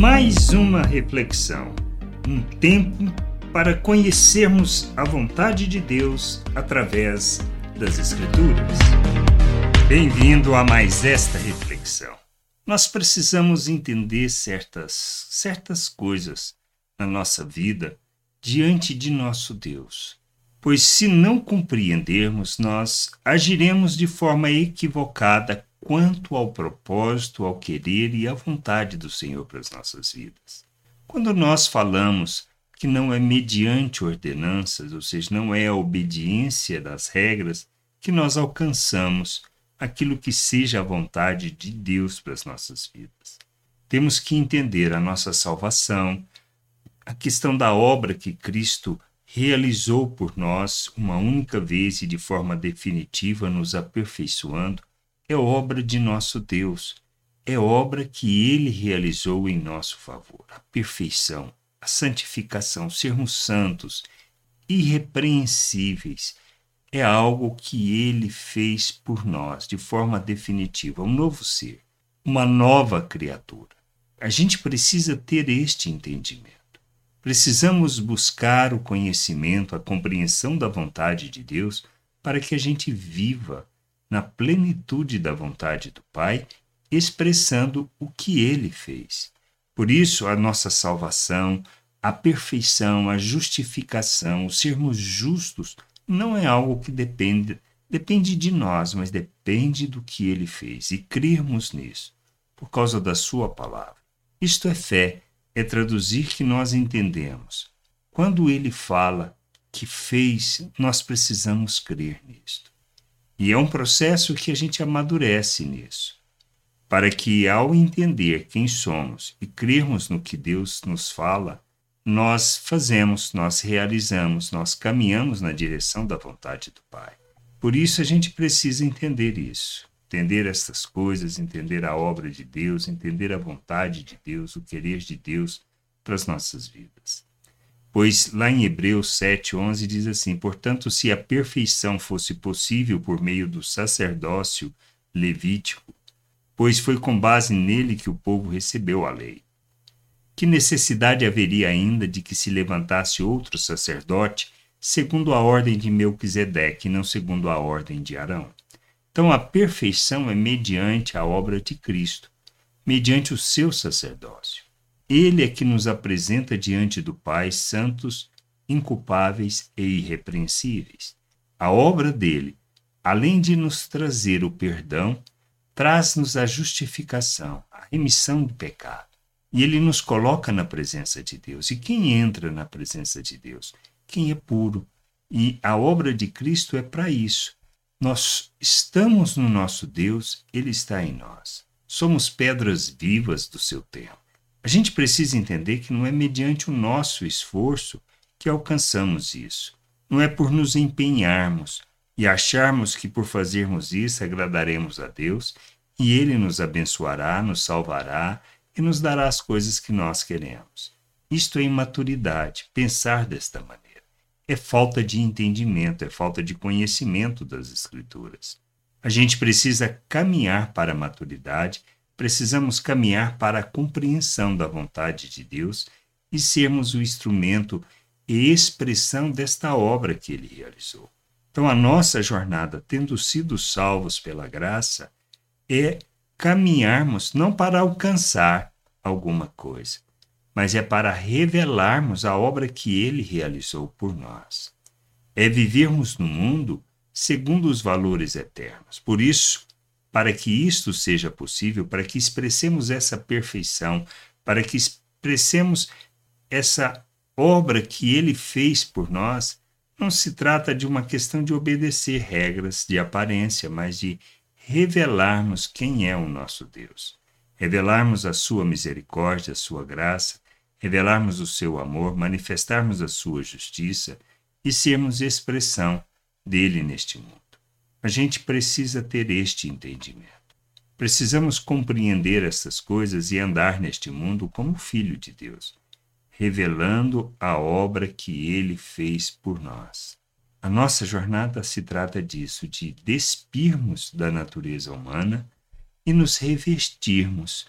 Mais uma reflexão, um tempo para conhecermos a vontade de Deus através das Escrituras. Bem-vindo a mais esta reflexão. Nós precisamos entender certas, certas coisas na nossa vida diante de nosso Deus. Pois se não compreendermos, nós agiremos de forma equivocada quanto ao propósito, ao querer e à vontade do Senhor para as nossas vidas. Quando nós falamos que não é mediante ordenanças, ou seja, não é a obediência das regras, que nós alcançamos aquilo que seja a vontade de Deus para as nossas vidas. Temos que entender a nossa salvação, a questão da obra que Cristo realizou por nós uma única vez e de forma definitiva, nos aperfeiçoando, é obra de nosso Deus, é obra que ele realizou em nosso favor. A perfeição, a santificação, sermos santos, irrepreensíveis, é algo que ele fez por nós de forma definitiva, um novo ser, uma nova criatura. A gente precisa ter este entendimento. Precisamos buscar o conhecimento, a compreensão da vontade de Deus para que a gente viva na plenitude da vontade do Pai, expressando o que ele fez. Por isso, a nossa salvação, a perfeição, a justificação, o sermos justos, não é algo que depende, depende de nós, mas depende do que ele fez e crermos nisso, por causa da sua palavra. Isto é fé, é traduzir que nós entendemos. Quando ele fala que fez, nós precisamos crer nisto. E é um processo que a gente amadurece nisso, para que ao entender quem somos e crermos no que Deus nos fala, nós fazemos, nós realizamos, nós caminhamos na direção da vontade do Pai. Por isso a gente precisa entender isso, entender essas coisas, entender a obra de Deus, entender a vontade de Deus, o querer de Deus para as nossas vidas. Pois lá em Hebreus 7:11 diz assim: "Portanto, se a perfeição fosse possível por meio do sacerdócio levítico, pois foi com base nele que o povo recebeu a lei. Que necessidade haveria ainda de que se levantasse outro sacerdote, segundo a ordem de Melquisedeque, e não segundo a ordem de Arão? Então a perfeição é mediante a obra de Cristo, mediante o seu sacerdócio. Ele é que nos apresenta diante do Pai santos, inculpáveis e irrepreensíveis. A obra dele, além de nos trazer o perdão, traz-nos a justificação, a remissão do pecado. E ele nos coloca na presença de Deus. E quem entra na presença de Deus? Quem é puro. E a obra de Cristo é para isso. Nós estamos no nosso Deus, ele está em nós. Somos pedras vivas do seu tempo. A gente precisa entender que não é mediante o nosso esforço que alcançamos isso. Não é por nos empenharmos e acharmos que por fazermos isso agradaremos a Deus e Ele nos abençoará, nos salvará e nos dará as coisas que nós queremos. Isto é imaturidade, pensar desta maneira. É falta de entendimento, é falta de conhecimento das Escrituras. A gente precisa caminhar para a maturidade precisamos caminhar para a compreensão da vontade de Deus e sermos o instrumento e expressão desta obra que ele realizou. Então, a nossa jornada, tendo sido salvos pela graça, é caminharmos não para alcançar alguma coisa, mas é para revelarmos a obra que ele realizou por nós. É vivermos no mundo segundo os valores eternos. Por isso, para que isto seja possível, para que expressemos essa perfeição, para que expressemos essa obra que ele fez por nós, não se trata de uma questão de obedecer regras de aparência, mas de revelarmos quem é o nosso Deus, revelarmos a sua misericórdia, a sua graça, revelarmos o seu amor, manifestarmos a sua justiça e sermos expressão dele neste mundo. A gente precisa ter este entendimento. Precisamos compreender essas coisas e andar neste mundo como filho de Deus, revelando a obra que ele fez por nós. A nossa jornada se trata disso, de despirmos da natureza humana e nos revestirmos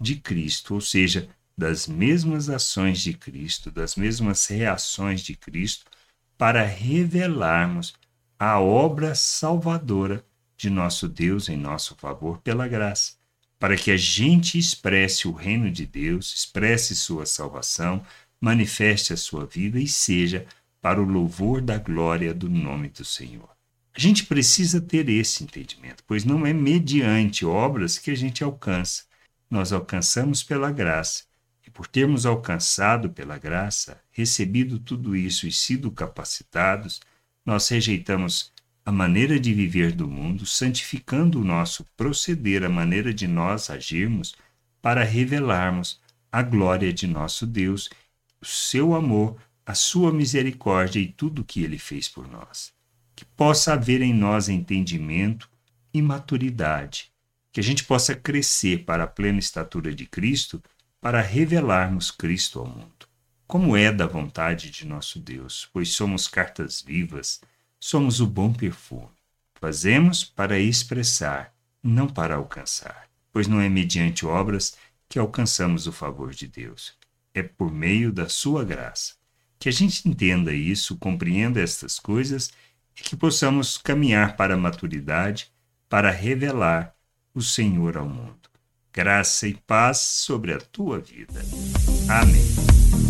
de Cristo, ou seja, das mesmas ações de Cristo, das mesmas reações de Cristo, para revelarmos a obra salvadora de nosso Deus em nosso favor pela graça, para que a gente expresse o reino de Deus, expresse sua salvação, manifeste a sua vida e seja para o louvor da glória do nome do Senhor. A gente precisa ter esse entendimento, pois não é mediante obras que a gente alcança. Nós alcançamos pela graça. E por termos alcançado pela graça, recebido tudo isso e sido capacitados, nós rejeitamos a maneira de viver do mundo, santificando o nosso proceder, a maneira de nós agirmos, para revelarmos a glória de nosso Deus, o seu amor, a sua misericórdia e tudo o que ele fez por nós. Que possa haver em nós entendimento e maturidade, que a gente possa crescer para a plena estatura de Cristo, para revelarmos Cristo ao mundo como é da vontade de nosso Deus, pois somos cartas vivas, somos o bom perfume. Fazemos para expressar, não para alcançar, pois não é mediante obras que alcançamos o favor de Deus, é por meio da sua graça. Que a gente entenda isso, compreenda estas coisas e que possamos caminhar para a maturidade, para revelar o Senhor ao mundo. Graça e paz sobre a tua vida. Amém.